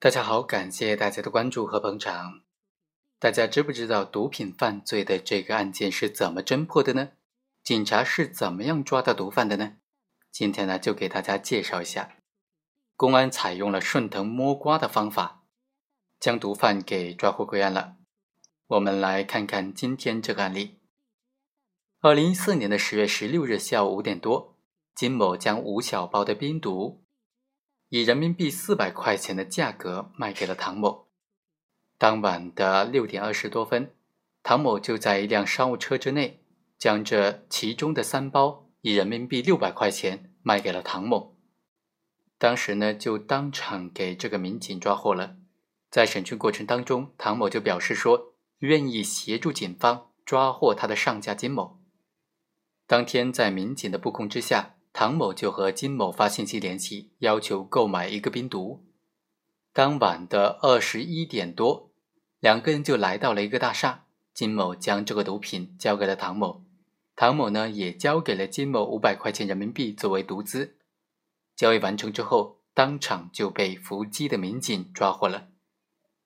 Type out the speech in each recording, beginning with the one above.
大家好，感谢大家的关注和捧场。大家知不知道毒品犯罪的这个案件是怎么侦破的呢？警察是怎么样抓到毒贩的呢？今天呢，就给大家介绍一下。公安采用了顺藤摸瓜的方法，将毒贩给抓获归案了。我们来看看今天这个案例。二零一四年的十月十六日下午五点多，金某将五小包的冰毒。以人民币四百块钱的价格卖给了唐某。当晚的六点二十多分，唐某就在一辆商务车之内，将这其中的三包以人民币六百块钱卖给了唐某。当时呢，就当场给这个民警抓获了。在审讯过程当中，唐某就表示说，愿意协助警方抓获他的上家金某。当天在民警的布控之下。唐某就和金某发信息联系，要求购买一个冰毒。当晚的二十一点多，两个人就来到了一个大厦。金某将这个毒品交给了唐某，唐某呢也交给了金某五百块钱人民币作为毒资。交易完成之后，当场就被伏击的民警抓获了，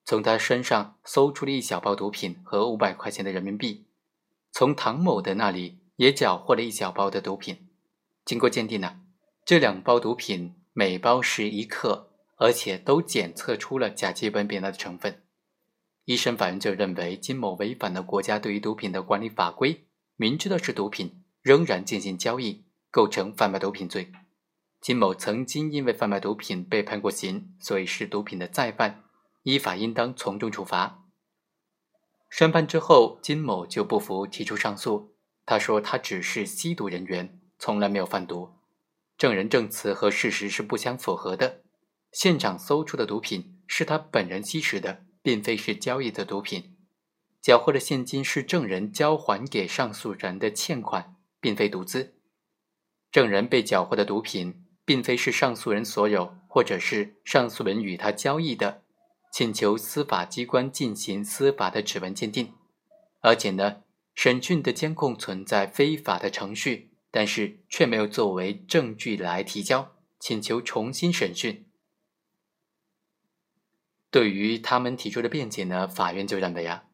从他身上搜出了一小包毒品和五百块钱的人民币，从唐某的那里也缴获了一小包的毒品。经过鉴定呢，这两包毒品每包是一克，而且都检测出了甲基苯丙胺的成分。一审法院就认为金某违反了国家对于毒品的管理法规，明知道是毒品仍然进行交易，构成贩卖毒品罪。金某曾经因为贩卖毒品被判过刑，所以是毒品的再犯，依法应当从重处罚。宣判之后，金某就不服，提出上诉。他说他只是吸毒人员。从来没有贩毒，证人证词和事实是不相符合的。现场搜出的毒品是他本人吸食的，并非是交易的毒品。缴获的现金是证人交还给上诉人的欠款，并非毒资。证人被缴获的毒品并非是上诉人所有，或者是上诉人与他交易的，请求司法机关进行司法的指纹鉴定。而且呢，审讯的监控存在非法的程序。但是却没有作为证据来提交，请求重新审讯。对于他们提出的辩解呢，法院就认为啊，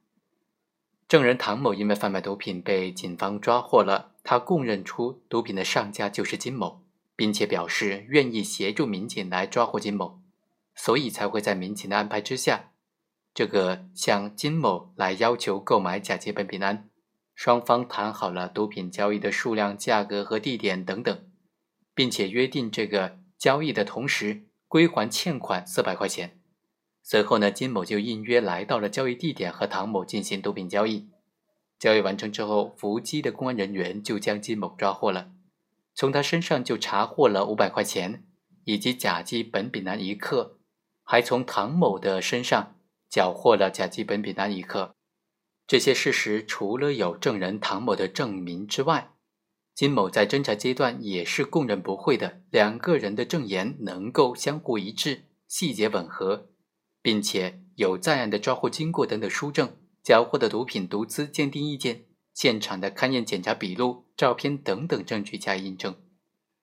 证人唐某因为贩卖毒品被警方抓获了，他供认出毒品的上家就是金某，并且表示愿意协助民警来抓获金某，所以才会在民警的安排之下，这个向金某来要求购买甲基苯丙胺。双方谈好了毒品交易的数量、价格和地点等等，并且约定这个交易的同时归还欠款四百块钱。随后呢，金某就应约来到了交易地点和唐某进行毒品交易。交易完成之后，伏击的公安人员就将金某抓获了，从他身上就查获了五百块钱以及甲基苯丙胺一克，还从唐某的身上缴获了甲基苯丙胺一克。这些事实除了有证人唐某的证明之外，金某在侦查阶段也是供认不讳的。两个人的证言能够相互一致，细节吻合，并且有在案的抓获经过等等书证、缴获的毒品毒资鉴定意见、现场的勘验检查笔录、照片等等证据加以印证，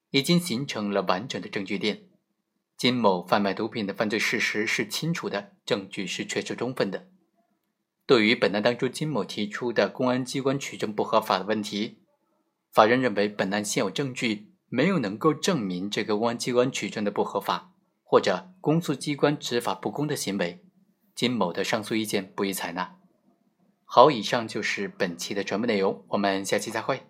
已经形成了完整的证据链。金某贩卖毒品的犯罪事实是清楚的，证据是确实充分的。对于本案当中金某提出的公安机关取证不合法的问题，法院认为本案现有证据没有能够证明这个公安机关取证的不合法或者公诉机关执法不公的行为，金某的上诉意见不予采纳。好，以上就是本期的全部内容，我们下期再会。